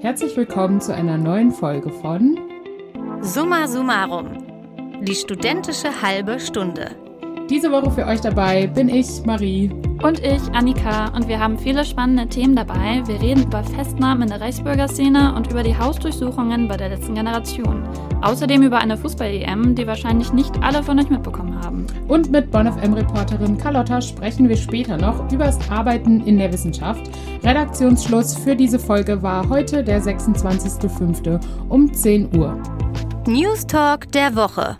Herzlich willkommen zu einer neuen Folge von Summa Summarum, die studentische halbe Stunde. Diese Woche für euch dabei bin ich, Marie. Und ich, Annika. Und wir haben viele spannende Themen dabei. Wir reden über Festnahmen in der Reichsbürgerszene und über die Hausdurchsuchungen bei der letzten Generation. Außerdem über eine Fußball-EM, die wahrscheinlich nicht alle von euch mitbekommen haben. Und mit BonfM-Reporterin Carlotta sprechen wir später noch über das Arbeiten in der Wissenschaft. Redaktionsschluss für diese Folge war heute der 26.05. um 10 Uhr. News Talk der Woche.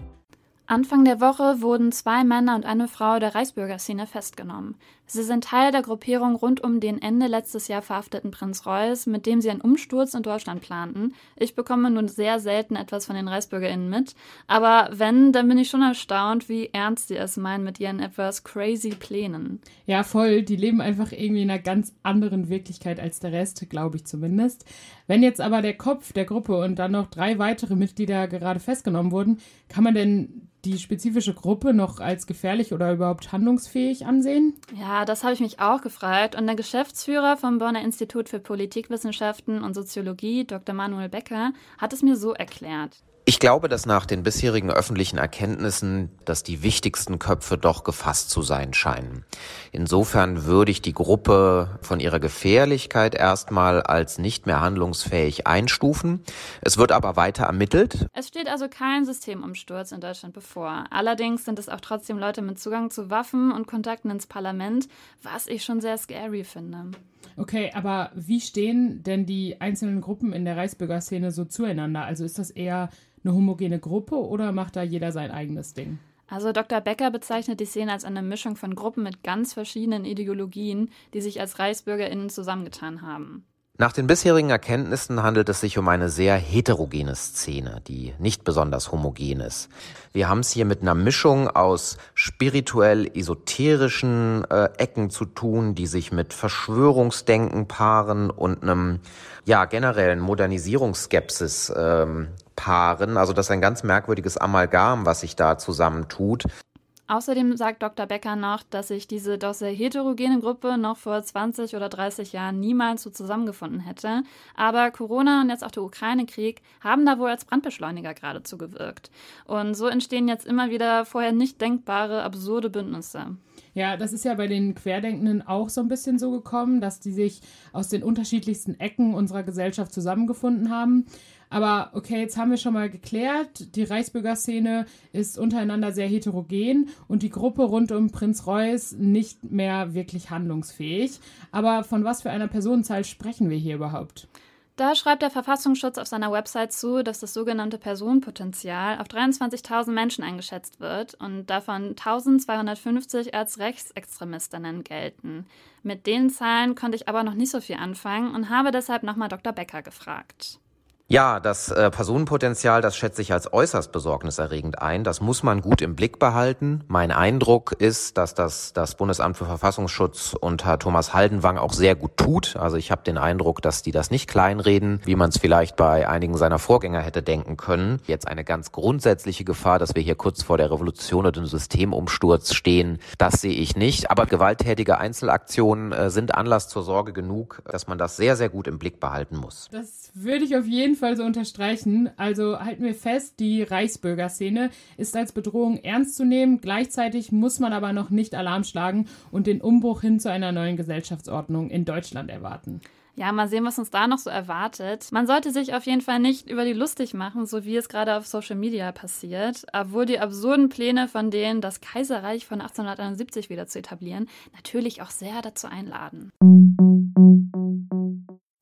Anfang der Woche wurden zwei Männer und eine Frau der Reichsbürgerszene festgenommen. Sie sind Teil der Gruppierung rund um den Ende letztes Jahr verhafteten Prinz Reuß, mit dem sie einen Umsturz in Deutschland planten. Ich bekomme nun sehr selten etwas von den ReichsbürgerInnen mit, aber wenn, dann bin ich schon erstaunt, wie ernst sie es meinen mit ihren etwas crazy Plänen. Ja, voll. Die leben einfach irgendwie in einer ganz anderen Wirklichkeit als der Rest, glaube ich zumindest. Wenn jetzt aber der Kopf der Gruppe und dann noch drei weitere Mitglieder gerade festgenommen wurden, kann man denn die spezifische Gruppe noch als gefährlich oder überhaupt handlungsfähig ansehen? Ja, das habe ich mich auch gefragt. Und der Geschäftsführer vom Bonner Institut für Politikwissenschaften und Soziologie, Dr. Manuel Becker, hat es mir so erklärt. Ich glaube, dass nach den bisherigen öffentlichen Erkenntnissen, dass die wichtigsten Köpfe doch gefasst zu sein scheinen. Insofern würde ich die Gruppe von ihrer Gefährlichkeit erstmal als nicht mehr handlungsfähig einstufen. Es wird aber weiter ermittelt. Es steht also kein Systemumsturz in Deutschland bevor. Allerdings sind es auch trotzdem Leute mit Zugang zu Waffen und Kontakten ins Parlament, was ich schon sehr scary finde. Okay, aber wie stehen denn die einzelnen Gruppen in der Reichsbürgerszene so zueinander? Also ist das eher eine homogene Gruppe oder macht da jeder sein eigenes Ding? Also Dr. Becker bezeichnet die Szene als eine Mischung von Gruppen mit ganz verschiedenen Ideologien, die sich als ReichsbürgerInnen zusammengetan haben. Nach den bisherigen Erkenntnissen handelt es sich um eine sehr heterogene Szene, die nicht besonders homogen ist. Wir haben es hier mit einer Mischung aus spirituell esoterischen äh, Ecken zu tun, die sich mit Verschwörungsdenken paaren und einem ja generellen Modernisierungsskepsis ähm, paaren. Also das ist ein ganz merkwürdiges Amalgam, was sich da zusammentut. Außerdem sagt Dr. Becker noch, dass sich diese doch sehr heterogene Gruppe noch vor 20 oder 30 Jahren niemals so zusammengefunden hätte. Aber Corona und jetzt auch der Ukraine-Krieg haben da wohl als Brandbeschleuniger geradezu gewirkt. Und so entstehen jetzt immer wieder vorher nicht denkbare, absurde Bündnisse. Ja, das ist ja bei den Querdenkenden auch so ein bisschen so gekommen, dass die sich aus den unterschiedlichsten Ecken unserer Gesellschaft zusammengefunden haben. Aber okay, jetzt haben wir schon mal geklärt, die Reichsbürgerszene ist untereinander sehr heterogen und die Gruppe rund um Prinz Reuß nicht mehr wirklich handlungsfähig. Aber von was für einer Personenzahl sprechen wir hier überhaupt? Da schreibt der Verfassungsschutz auf seiner Website zu, dass das sogenannte Personenpotenzial auf 23.000 Menschen eingeschätzt wird und davon 1.250 als Rechtsextremistinnen gelten. Mit den Zahlen konnte ich aber noch nicht so viel anfangen und habe deshalb nochmal Dr. Becker gefragt. Ja, das äh, Personenpotenzial, das schätze ich als äußerst besorgniserregend ein. Das muss man gut im Blick behalten. Mein Eindruck ist, dass das das Bundesamt für Verfassungsschutz unter Thomas Haldenwang auch sehr gut tut. Also ich habe den Eindruck, dass die das nicht kleinreden, wie man es vielleicht bei einigen seiner Vorgänger hätte denken können. Jetzt eine ganz grundsätzliche Gefahr, dass wir hier kurz vor der Revolution oder dem Systemumsturz stehen, das sehe ich nicht. Aber gewalttätige Einzelaktionen äh, sind Anlass zur Sorge genug, dass man das sehr, sehr gut im Blick behalten muss. Das würde ich auf jeden Fall so unterstreichen. Also halten wir fest, die Reichsbürgerszene ist als Bedrohung ernst zu nehmen. Gleichzeitig muss man aber noch nicht Alarm schlagen und den Umbruch hin zu einer neuen Gesellschaftsordnung in Deutschland erwarten. Ja, mal sehen, was uns da noch so erwartet. Man sollte sich auf jeden Fall nicht über die lustig machen, so wie es gerade auf Social Media passiert, obwohl die absurden Pläne von denen, das Kaiserreich von 1871 wieder zu etablieren, natürlich auch sehr dazu einladen.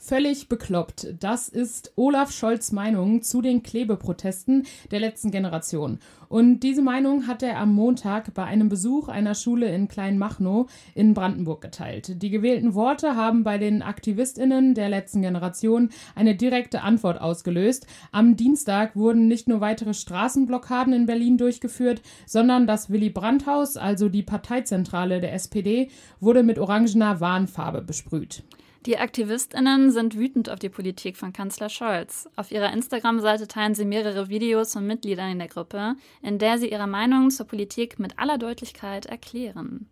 Völlig bekloppt. Das ist Olaf Scholz Meinung zu den Klebeprotesten der letzten Generation. Und diese Meinung hat er am Montag bei einem Besuch einer Schule in Kleinmachnow in Brandenburg geteilt. Die gewählten Worte haben bei den AktivistInnen der letzten Generation eine direkte Antwort ausgelöst. Am Dienstag wurden nicht nur weitere Straßenblockaden in Berlin durchgeführt, sondern das Willy Brandt-Haus, also die Parteizentrale der SPD, wurde mit orangener Warnfarbe besprüht. Die AktivistInnen sind wütend auf die Politik von Kanzler Scholz. Auf ihrer Instagram-Seite teilen sie mehrere Videos von Mitgliedern in der Gruppe, in der sie ihre Meinung zur Politik mit aller Deutlichkeit erklären.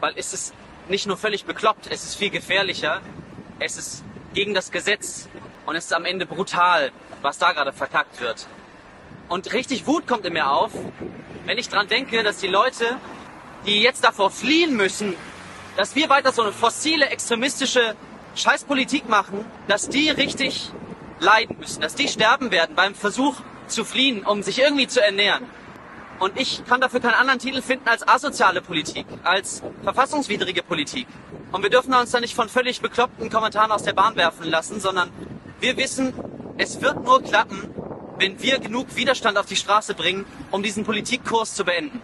Weil es ist nicht nur völlig bekloppt, es ist viel gefährlicher, es ist gegen das Gesetz, Und es ist am Ende brutal, was da gerade verkackt wird. Und richtig Wut kommt in mir auf, wenn ich dran denke, dass die Leute, die jetzt davor fliehen müssen, dass wir weiter so eine fossile, extremistische Scheißpolitik machen, dass die richtig leiden müssen, dass die sterben werden beim Versuch zu fliehen, um sich irgendwie zu ernähren. Und ich kann dafür keinen anderen Titel finden als asoziale Politik, als verfassungswidrige Politik. Und wir dürfen uns da nicht von völlig bekloppten Kommentaren aus der Bahn werfen lassen, sondern wir wissen, es wird nur klappen, wenn wir genug Widerstand auf die Straße bringen, um diesen Politikkurs zu beenden.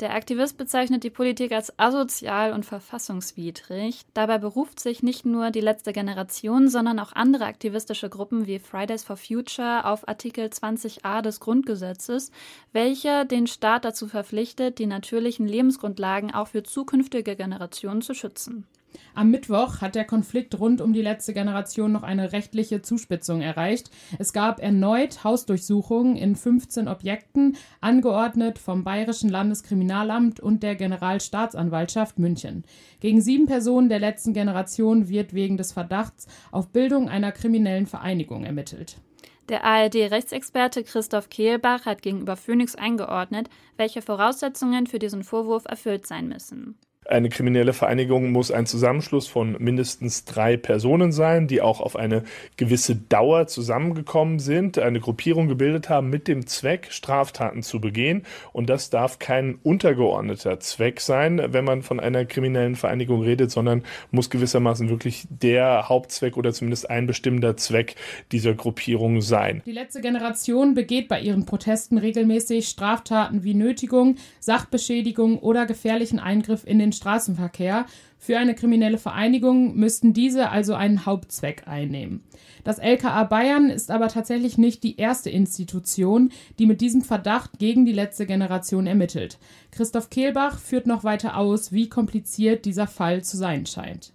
Der Aktivist bezeichnet die Politik als asozial und verfassungswidrig. Dabei beruft sich nicht nur die letzte Generation, sondern auch andere aktivistische Gruppen wie Fridays for Future auf Artikel 20a des Grundgesetzes, welcher den Staat dazu verpflichtet, die natürlichen Lebensgrundlagen auch für zukünftige Generationen zu schützen. Am Mittwoch hat der Konflikt rund um die letzte Generation noch eine rechtliche Zuspitzung erreicht. Es gab erneut Hausdurchsuchungen in 15 Objekten, angeordnet vom Bayerischen Landeskriminalamt und der Generalstaatsanwaltschaft München. Gegen sieben Personen der letzten Generation wird wegen des Verdachts auf Bildung einer kriminellen Vereinigung ermittelt. Der ARD-Rechtsexperte Christoph Kehlbach hat gegenüber Phoenix eingeordnet, welche Voraussetzungen für diesen Vorwurf erfüllt sein müssen. Eine kriminelle Vereinigung muss ein Zusammenschluss von mindestens drei Personen sein, die auch auf eine gewisse Dauer zusammengekommen sind, eine Gruppierung gebildet haben mit dem Zweck, Straftaten zu begehen. Und das darf kein untergeordneter Zweck sein, wenn man von einer kriminellen Vereinigung redet, sondern muss gewissermaßen wirklich der Hauptzweck oder zumindest ein bestimmter Zweck dieser Gruppierung sein. Die letzte Generation begeht bei ihren Protesten regelmäßig Straftaten wie Nötigung, Sachbeschädigung oder gefährlichen Eingriff in den Straßenverkehr. Für eine kriminelle Vereinigung müssten diese also einen Hauptzweck einnehmen. Das LKA Bayern ist aber tatsächlich nicht die erste Institution, die mit diesem Verdacht gegen die letzte Generation ermittelt. Christoph Kehlbach führt noch weiter aus, wie kompliziert dieser Fall zu sein scheint.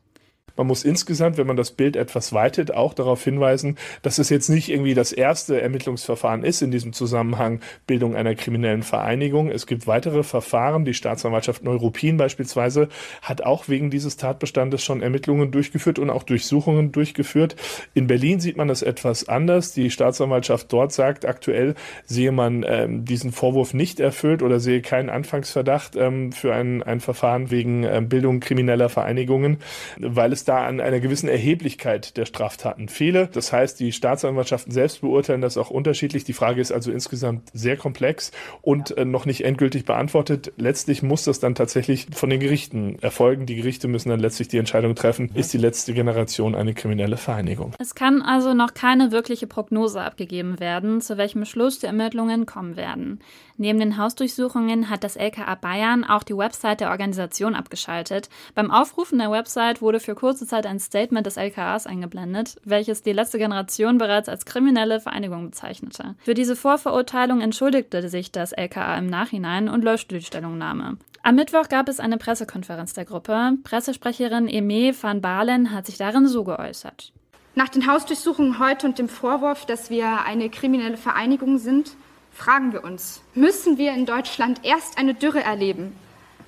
Man muss insgesamt, wenn man das Bild etwas weitet, auch darauf hinweisen, dass es jetzt nicht irgendwie das erste Ermittlungsverfahren ist in diesem Zusammenhang Bildung einer kriminellen Vereinigung. Es gibt weitere Verfahren. Die Staatsanwaltschaft Neuruppin beispielsweise hat auch wegen dieses Tatbestandes schon Ermittlungen durchgeführt und auch Durchsuchungen durchgeführt. In Berlin sieht man das etwas anders. Die Staatsanwaltschaft dort sagt, aktuell sehe man ähm, diesen Vorwurf nicht erfüllt oder sehe keinen Anfangsverdacht ähm, für ein, ein Verfahren wegen äh, Bildung krimineller Vereinigungen, weil es da an einer gewissen Erheblichkeit der Straftaten fehle. Das heißt, die Staatsanwaltschaften selbst beurteilen das auch unterschiedlich. Die Frage ist also insgesamt sehr komplex und äh, noch nicht endgültig beantwortet. Letztlich muss das dann tatsächlich von den Gerichten erfolgen. Die Gerichte müssen dann letztlich die Entscheidung treffen, ist die letzte Generation eine kriminelle Vereinigung. Es kann also noch keine wirkliche Prognose abgegeben werden, zu welchem Schluss die Ermittlungen kommen werden. Neben den Hausdurchsuchungen hat das LKA Bayern auch die Website der Organisation abgeschaltet. Beim Aufrufen der Website wurde für kurze Zeit ein Statement des LKAs eingeblendet, welches die letzte Generation bereits als kriminelle Vereinigung bezeichnete. Für diese Vorverurteilung entschuldigte sich das LKA im Nachhinein und löschte die Stellungnahme. Am Mittwoch gab es eine Pressekonferenz der Gruppe. Pressesprecherin Eme van Balen hat sich darin so geäußert. Nach den Hausdurchsuchungen heute und dem Vorwurf, dass wir eine kriminelle Vereinigung sind, fragen wir uns, müssen wir in Deutschland erst eine Dürre erleben,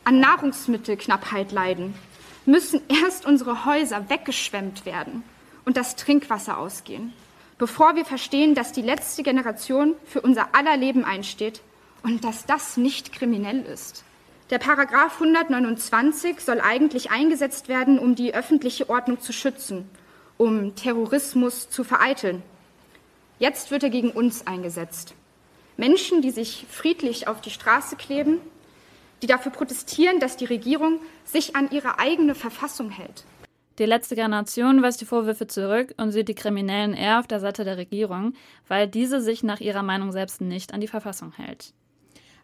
an Nahrungsmittelknappheit leiden, müssen erst unsere Häuser weggeschwemmt werden und das Trinkwasser ausgehen, bevor wir verstehen, dass die letzte Generation für unser aller Leben einsteht und dass das nicht kriminell ist. Der Paragraph 129 soll eigentlich eingesetzt werden, um die öffentliche Ordnung zu schützen, um Terrorismus zu vereiteln. Jetzt wird er gegen uns eingesetzt. Menschen, die sich friedlich auf die Straße kleben, die dafür protestieren, dass die Regierung sich an ihre eigene Verfassung hält. Die letzte Generation weist die Vorwürfe zurück und sieht die Kriminellen eher auf der Seite der Regierung, weil diese sich nach ihrer Meinung selbst nicht an die Verfassung hält.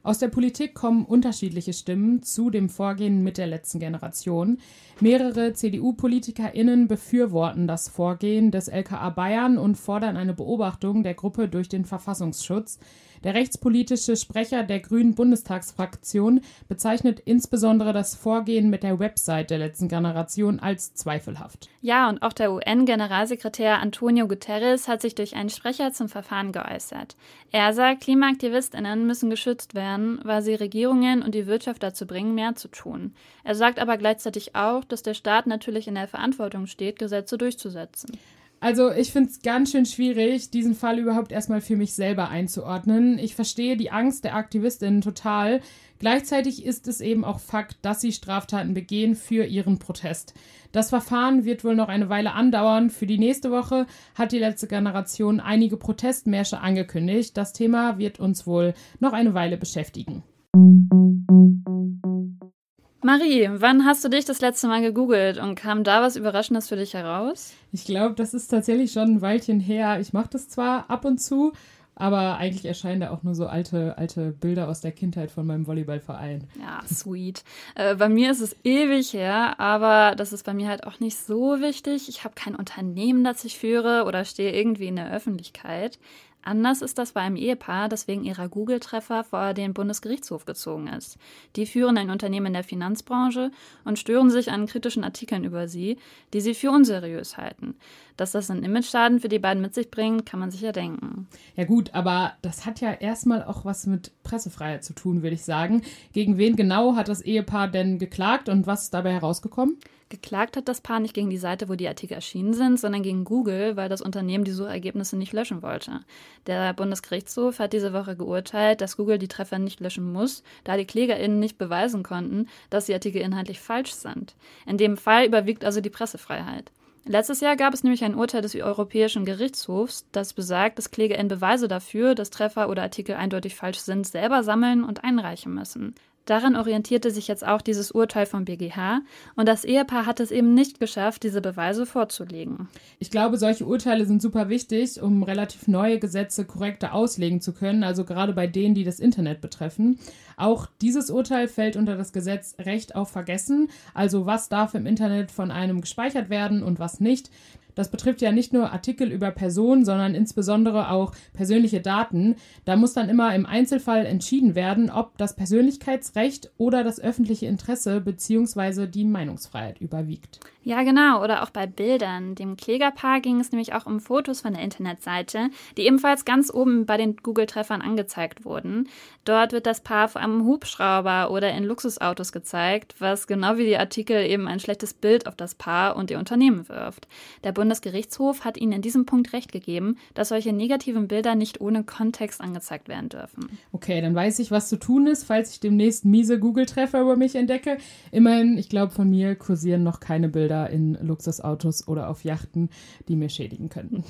Aus der Politik kommen unterschiedliche Stimmen zu dem Vorgehen mit der letzten Generation. Mehrere CDU-PolitikerInnen befürworten das Vorgehen des LKA Bayern und fordern eine Beobachtung der Gruppe durch den Verfassungsschutz. Der rechtspolitische Sprecher der Grünen Bundestagsfraktion bezeichnet insbesondere das Vorgehen mit der Website der letzten Generation als zweifelhaft. Ja, und auch der UN-Generalsekretär Antonio Guterres hat sich durch einen Sprecher zum Verfahren geäußert. Er sagt, Klimaaktivistinnen müssen geschützt werden, weil sie Regierungen und die Wirtschaft dazu bringen, mehr zu tun. Er sagt aber gleichzeitig auch, dass der Staat natürlich in der Verantwortung steht, Gesetze durchzusetzen. Also ich finde es ganz schön schwierig, diesen Fall überhaupt erstmal für mich selber einzuordnen. Ich verstehe die Angst der Aktivistinnen total. Gleichzeitig ist es eben auch Fakt, dass sie Straftaten begehen für ihren Protest. Das Verfahren wird wohl noch eine Weile andauern. Für die nächste Woche hat die letzte Generation einige Protestmärsche angekündigt. Das Thema wird uns wohl noch eine Weile beschäftigen. Marie, wann hast du dich das letzte Mal gegoogelt und kam da was Überraschendes für dich heraus? Ich glaube, das ist tatsächlich schon ein Weilchen her. Ich mache das zwar ab und zu, aber eigentlich erscheinen da auch nur so alte, alte Bilder aus der Kindheit von meinem Volleyballverein. Ja, sweet. Äh, bei mir ist es ewig her, aber das ist bei mir halt auch nicht so wichtig. Ich habe kein Unternehmen, das ich führe oder stehe irgendwie in der Öffentlichkeit. Anders ist das bei einem Ehepaar, das wegen ihrer Google-Treffer vor den Bundesgerichtshof gezogen ist. Die führen ein Unternehmen in der Finanzbranche und stören sich an kritischen Artikeln über sie, die sie für unseriös halten. Dass das einen Imageschaden für die beiden mit sich bringt, kann man sich ja denken. Ja gut, aber das hat ja erstmal auch was mit Pressefreiheit zu tun, würde ich sagen. Gegen wen genau hat das Ehepaar denn geklagt und was ist dabei herausgekommen? Geklagt hat das Paar nicht gegen die Seite, wo die Artikel erschienen sind, sondern gegen Google, weil das Unternehmen die Suchergebnisse nicht löschen wollte. Der Bundesgerichtshof hat diese Woche geurteilt, dass Google die Treffer nicht löschen muss, da die KlägerInnen nicht beweisen konnten, dass die Artikel inhaltlich falsch sind. In dem Fall überwiegt also die Pressefreiheit. Letztes Jahr gab es nämlich ein Urteil des Europäischen Gerichtshofs, das besagt, dass KlägerInnen Beweise dafür, dass Treffer oder Artikel eindeutig falsch sind, selber sammeln und einreichen müssen. Daran orientierte sich jetzt auch dieses Urteil vom BGH und das Ehepaar hat es eben nicht geschafft, diese Beweise vorzulegen. Ich glaube, solche Urteile sind super wichtig, um relativ neue Gesetze korrekter auslegen zu können, also gerade bei denen, die das Internet betreffen. Auch dieses Urteil fällt unter das Gesetz Recht auf Vergessen, also was darf im Internet von einem gespeichert werden und was nicht. Das betrifft ja nicht nur Artikel über Personen, sondern insbesondere auch persönliche Daten. Da muss dann immer im Einzelfall entschieden werden, ob das Persönlichkeitsrecht oder das öffentliche Interesse bzw. die Meinungsfreiheit überwiegt. Ja, genau. Oder auch bei Bildern. Dem Klägerpaar ging es nämlich auch um Fotos von der Internetseite, die ebenfalls ganz oben bei den Google-Treffern angezeigt wurden. Dort wird das Paar vor einem Hubschrauber oder in Luxusautos gezeigt, was genau wie die Artikel eben ein schlechtes Bild auf das Paar und ihr Unternehmen wirft. Der Bundesgerichtshof hat ihnen in diesem Punkt recht gegeben, dass solche negativen Bilder nicht ohne Kontext angezeigt werden dürfen. Okay, dann weiß ich, was zu tun ist, falls ich demnächst miese Google-Treffer über mich entdecke. Immerhin, ich glaube, von mir kursieren noch keine Bilder in Luxusautos oder auf Yachten, die mir schädigen könnten.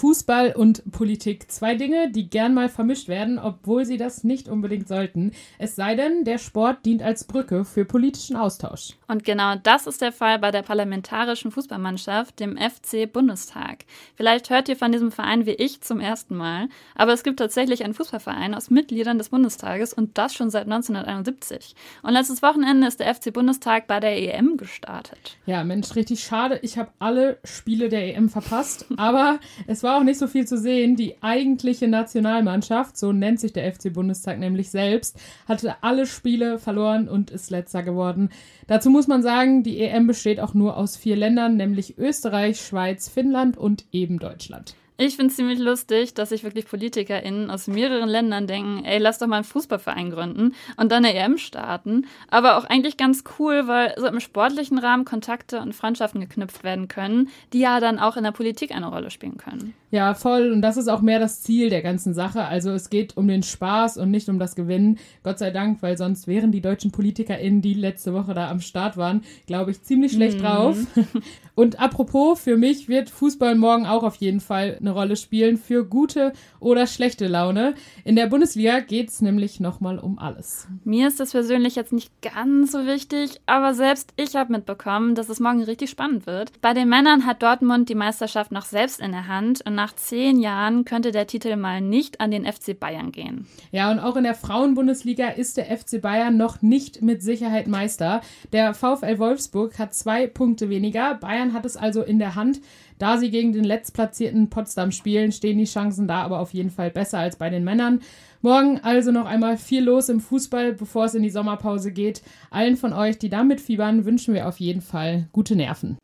Fußball und Politik. Zwei Dinge, die gern mal vermischt werden, obwohl sie das nicht unbedingt sollten. Es sei denn, der Sport dient als Brücke für politischen Austausch. Und genau das ist der Fall bei der parlamentarischen Fußballmannschaft, dem FC Bundestag. Vielleicht hört ihr von diesem Verein wie ich zum ersten Mal, aber es gibt tatsächlich einen Fußballverein aus Mitgliedern des Bundestages und das schon seit 1971. Und letztes Wochenende ist der FC Bundestag bei der EM gestartet. Ja, Mensch, richtig schade. Ich habe alle Spiele der EM verpasst, aber es es war auch nicht so viel zu sehen. Die eigentliche Nationalmannschaft, so nennt sich der FC Bundestag nämlich selbst, hatte alle Spiele verloren und ist letzter geworden. Dazu muss man sagen, die EM besteht auch nur aus vier Ländern, nämlich Österreich, Schweiz, Finnland und eben Deutschland. Ich finde es ziemlich lustig, dass sich wirklich PolitikerInnen aus mehreren Ländern denken, ey, lass doch mal einen Fußballverein gründen und dann eine EM starten. Aber auch eigentlich ganz cool, weil so im sportlichen Rahmen Kontakte und Freundschaften geknüpft werden können, die ja dann auch in der Politik eine Rolle spielen können. Ja, voll. Und das ist auch mehr das Ziel der ganzen Sache. Also es geht um den Spaß und nicht um das Gewinnen. Gott sei Dank, weil sonst wären die deutschen PolitikerInnen, die letzte Woche da am Start waren, glaube ich, ziemlich schlecht mhm. drauf. Und apropos, für mich wird Fußball morgen auch auf jeden Fall eine Rolle spielen für gute oder schlechte Laune. In der Bundesliga geht es nämlich nochmal um alles. Mir ist das persönlich jetzt nicht ganz so wichtig, aber selbst ich habe mitbekommen, dass es morgen richtig spannend wird. Bei den Männern hat Dortmund die Meisterschaft noch selbst in der Hand und nach zehn Jahren könnte der Titel mal nicht an den FC Bayern gehen. Ja, und auch in der Frauenbundesliga ist der FC Bayern noch nicht mit Sicherheit Meister. Der VfL Wolfsburg hat zwei Punkte weniger. Bayern hat es also in der Hand. Da sie gegen den letztplatzierten Potsdam spielen, stehen die Chancen da aber auf jeden Fall besser als bei den Männern. Morgen also noch einmal viel los im Fußball, bevor es in die Sommerpause geht. Allen von euch, die da mitfiebern, wünschen wir auf jeden Fall gute Nerven.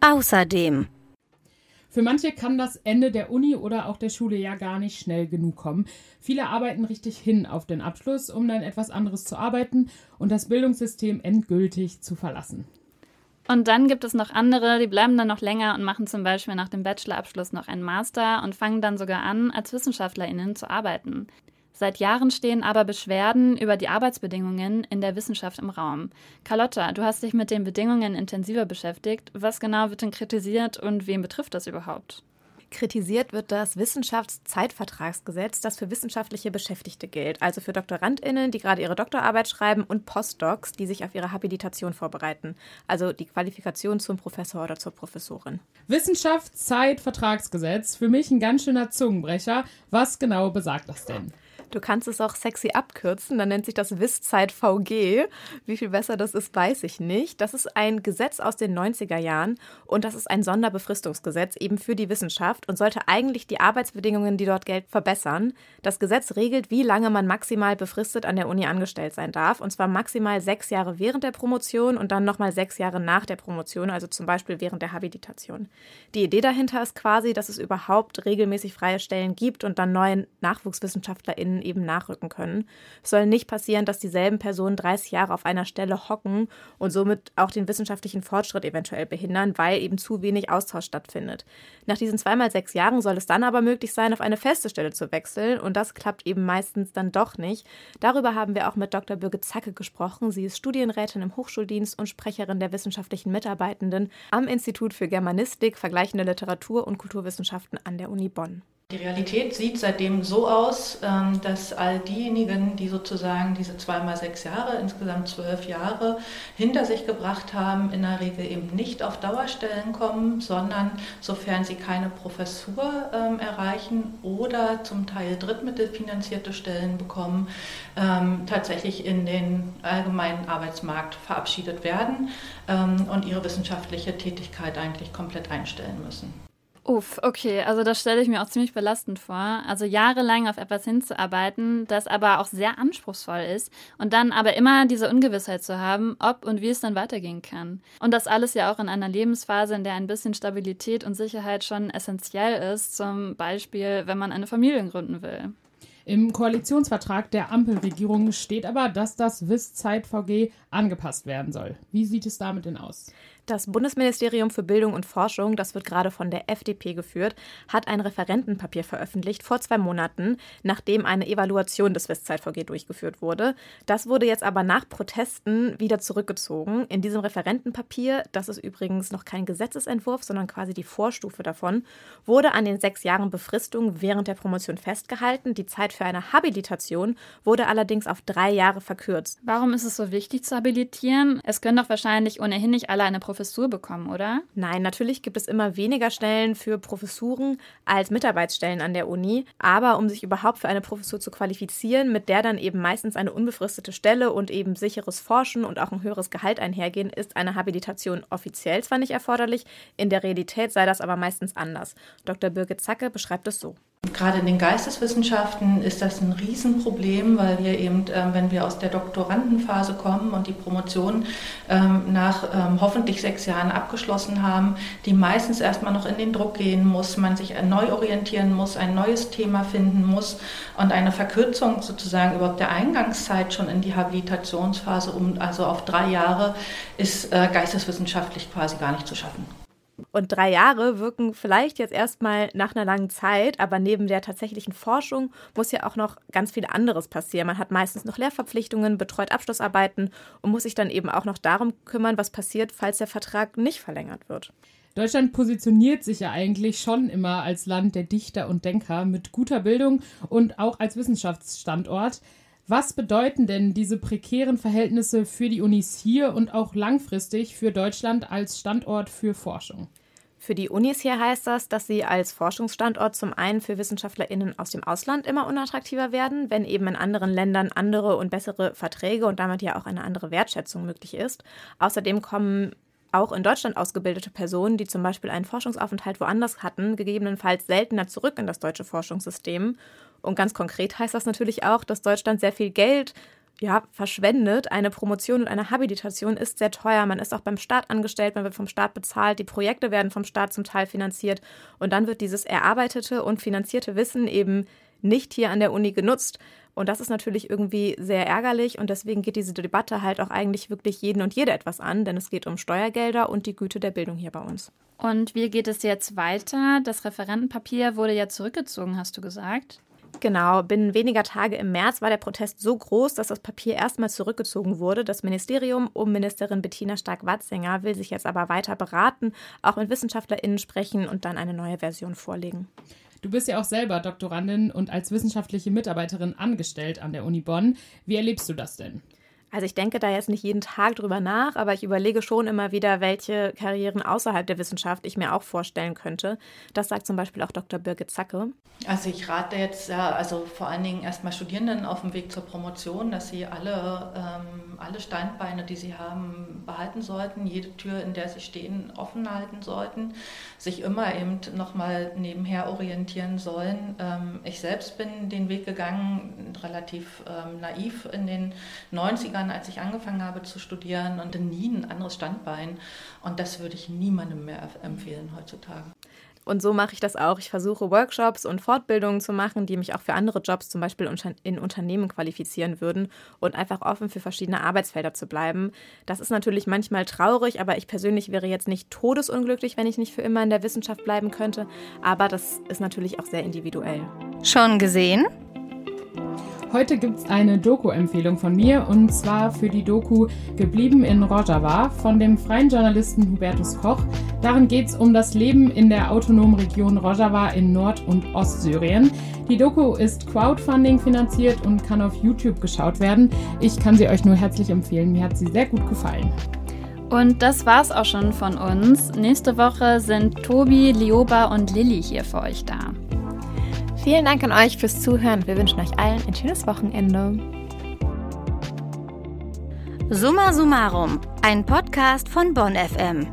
Außerdem für manche kann das Ende der Uni oder auch der Schule ja gar nicht schnell genug kommen. Viele arbeiten richtig hin auf den Abschluss, um dann etwas anderes zu arbeiten und das Bildungssystem endgültig zu verlassen. Und dann gibt es noch andere, die bleiben dann noch länger und machen zum Beispiel nach dem Bachelorabschluss noch einen Master und fangen dann sogar an, als WissenschaftlerInnen zu arbeiten. Seit Jahren stehen aber Beschwerden über die Arbeitsbedingungen in der Wissenschaft im Raum. Carlotta, du hast dich mit den Bedingungen intensiver beschäftigt. Was genau wird denn kritisiert und wen betrifft das überhaupt? Kritisiert wird das Wissenschaftszeitvertragsgesetz, das für wissenschaftliche Beschäftigte gilt, also für DoktorandInnen, die gerade ihre Doktorarbeit schreiben und Postdocs, die sich auf ihre Habilitation vorbereiten, also die Qualifikation zum Professor oder zur Professorin. Wissenschaftszeitvertragsgesetz, für mich ein ganz schöner Zungenbrecher. Was genau besagt das denn? Du kannst es auch sexy abkürzen, dann nennt sich das Wisszeit VG. Wie viel besser das ist, weiß ich nicht. Das ist ein Gesetz aus den 90er Jahren und das ist ein Sonderbefristungsgesetz eben für die Wissenschaft und sollte eigentlich die Arbeitsbedingungen, die dort gelten, verbessern. Das Gesetz regelt, wie lange man maximal befristet an der Uni angestellt sein darf und zwar maximal sechs Jahre während der Promotion und dann nochmal sechs Jahre nach der Promotion, also zum Beispiel während der Habilitation. Die Idee dahinter ist quasi, dass es überhaupt regelmäßig freie Stellen gibt und dann neuen NachwuchswissenschaftlerInnen Personen eben nachrücken können. Es soll nicht passieren, dass dieselben Personen 30 Jahre auf einer Stelle hocken und somit auch den wissenschaftlichen Fortschritt eventuell behindern, weil eben zu wenig Austausch stattfindet. Nach diesen zweimal sechs Jahren soll es dann aber möglich sein, auf eine feste Stelle zu wechseln und das klappt eben meistens dann doch nicht. Darüber haben wir auch mit Dr. Birgit Zacke gesprochen. Sie ist Studienrätin im Hochschuldienst und Sprecherin der wissenschaftlichen Mitarbeitenden am Institut für Germanistik, vergleichende Literatur und Kulturwissenschaften an der Uni Bonn. Die Realität sieht seitdem so aus, ähm, dass all diejenigen, die sozusagen diese zweimal sechs Jahre, insgesamt zwölf Jahre hinter sich gebracht haben, in der Regel eben nicht auf Dauerstellen kommen, sondern sofern sie keine Professur ähm, erreichen oder zum Teil drittmittelfinanzierte Stellen bekommen, ähm, tatsächlich in den allgemeinen Arbeitsmarkt verabschiedet werden und ihre wissenschaftliche Tätigkeit eigentlich komplett einstellen müssen. Uff, okay, also das stelle ich mir auch ziemlich belastend vor. Also jahrelang auf etwas hinzuarbeiten, das aber auch sehr anspruchsvoll ist und dann aber immer diese Ungewissheit zu haben, ob und wie es dann weitergehen kann. Und das alles ja auch in einer Lebensphase, in der ein bisschen Stabilität und Sicherheit schon essentiell ist, zum Beispiel, wenn man eine Familie gründen will. Im Koalitionsvertrag der Ampelregierung steht aber, dass das WIS-Zeit-VG angepasst werden soll. Wie sieht es damit denn aus? Das Bundesministerium für Bildung und Forschung, das wird gerade von der FDP geführt, hat ein Referentenpapier veröffentlicht vor zwei Monaten, nachdem eine Evaluation des WIS-ZVG durchgeführt wurde. Das wurde jetzt aber nach Protesten wieder zurückgezogen. In diesem Referentenpapier, das ist übrigens noch kein Gesetzesentwurf, sondern quasi die Vorstufe davon, wurde an den sechs Jahren Befristung während der Promotion festgehalten. Die Zeit für eine Habilitation wurde allerdings auf drei Jahre verkürzt. Warum ist es so wichtig zu habilitieren? Es können doch wahrscheinlich ohnehin nicht alle eine Professur Professur bekommen, oder? Nein, natürlich gibt es immer weniger Stellen für Professuren als Mitarbeitsstellen an der Uni. Aber um sich überhaupt für eine Professur zu qualifizieren, mit der dann eben meistens eine unbefristete Stelle und eben sicheres Forschen und auch ein höheres Gehalt einhergehen, ist eine Habilitation offiziell zwar nicht erforderlich, in der Realität sei das aber meistens anders. Dr. Birgit Zacke beschreibt es so. Gerade in den Geisteswissenschaften ist das ein Riesenproblem, weil wir eben, ähm, wenn wir aus der Doktorandenphase kommen und die Promotion ähm, nach ähm, hoffentlich sechs Jahren abgeschlossen haben, die meistens erstmal noch in den Druck gehen muss, man sich neu orientieren muss, ein neues Thema finden muss und eine Verkürzung sozusagen überhaupt der Eingangszeit schon in die Habilitationsphase, um also auf drei Jahre, ist äh, geisteswissenschaftlich quasi gar nicht zu schaffen. Und drei Jahre wirken vielleicht jetzt erstmal nach einer langen Zeit, aber neben der tatsächlichen Forschung muss ja auch noch ganz viel anderes passieren. Man hat meistens noch Lehrverpflichtungen, betreut Abschlussarbeiten und muss sich dann eben auch noch darum kümmern, was passiert, falls der Vertrag nicht verlängert wird. Deutschland positioniert sich ja eigentlich schon immer als Land der Dichter und Denker mit guter Bildung und auch als Wissenschaftsstandort. Was bedeuten denn diese prekären Verhältnisse für die Unis hier und auch langfristig für Deutschland als Standort für Forschung? Für die Unis hier heißt das, dass sie als Forschungsstandort zum einen für WissenschaftlerInnen aus dem Ausland immer unattraktiver werden, wenn eben in anderen Ländern andere und bessere Verträge und damit ja auch eine andere Wertschätzung möglich ist. Außerdem kommen auch in Deutschland ausgebildete Personen, die zum Beispiel einen Forschungsaufenthalt woanders hatten, gegebenenfalls seltener zurück in das deutsche Forschungssystem. Und ganz konkret heißt das natürlich auch, dass Deutschland sehr viel Geld ja, verschwendet. Eine Promotion und eine Habilitation ist sehr teuer. Man ist auch beim Staat angestellt, man wird vom Staat bezahlt, die Projekte werden vom Staat zum Teil finanziert und dann wird dieses erarbeitete und finanzierte Wissen eben nicht hier an der Uni genutzt. Und das ist natürlich irgendwie sehr ärgerlich und deswegen geht diese Debatte halt auch eigentlich wirklich jeden und jede etwas an, denn es geht um Steuergelder und die Güte der Bildung hier bei uns. Und wie geht es jetzt weiter? Das Referentenpapier wurde ja zurückgezogen, hast du gesagt. Genau, binnen weniger Tage im März war der Protest so groß, dass das Papier erstmal zurückgezogen wurde. Das Ministerium um Ministerin Bettina Stark-Watzinger will sich jetzt aber weiter beraten, auch mit WissenschaftlerInnen sprechen und dann eine neue Version vorlegen. Du bist ja auch selber Doktorandin und als wissenschaftliche Mitarbeiterin angestellt an der Uni Bonn. Wie erlebst du das denn? Also ich denke da jetzt nicht jeden Tag drüber nach, aber ich überlege schon immer wieder, welche Karrieren außerhalb der Wissenschaft ich mir auch vorstellen könnte. Das sagt zum Beispiel auch Dr. Birgit Zacke. Also ich rate jetzt, ja, also vor allen Dingen erstmal Studierenden auf dem Weg zur Promotion, dass sie alle, ähm, alle Standbeine, die sie haben, behalten sollten, jede Tür, in der sie stehen, offen halten sollten, sich immer eben nochmal nebenher orientieren sollen. Ähm, ich selbst bin den Weg gegangen, relativ ähm, naiv in den 90ern Jahren, als ich angefangen habe zu studieren und nie ein anderes Standbein. Und das würde ich niemandem mehr empfehlen heutzutage. Und so mache ich das auch. Ich versuche Workshops und Fortbildungen zu machen, die mich auch für andere Jobs, zum Beispiel in Unternehmen, qualifizieren würden und einfach offen für verschiedene Arbeitsfelder zu bleiben. Das ist natürlich manchmal traurig, aber ich persönlich wäre jetzt nicht todesunglücklich, wenn ich nicht für immer in der Wissenschaft bleiben könnte. Aber das ist natürlich auch sehr individuell. Schon gesehen? Heute gibt es eine Doku-Empfehlung von mir und zwar für die Doku Geblieben in Rojava von dem freien Journalisten Hubertus Koch. Darin geht es um das Leben in der autonomen Region Rojava in Nord- und Ostsyrien. Die Doku ist Crowdfunding finanziert und kann auf YouTube geschaut werden. Ich kann sie euch nur herzlich empfehlen. Mir hat sie sehr gut gefallen. Und das war's auch schon von uns. Nächste Woche sind Tobi, Lioba und Lilly hier für euch da. Vielen Dank an euch fürs Zuhören. Wir wünschen euch allen ein schönes Wochenende. Summa Summarum, ein Podcast von Bonn FM.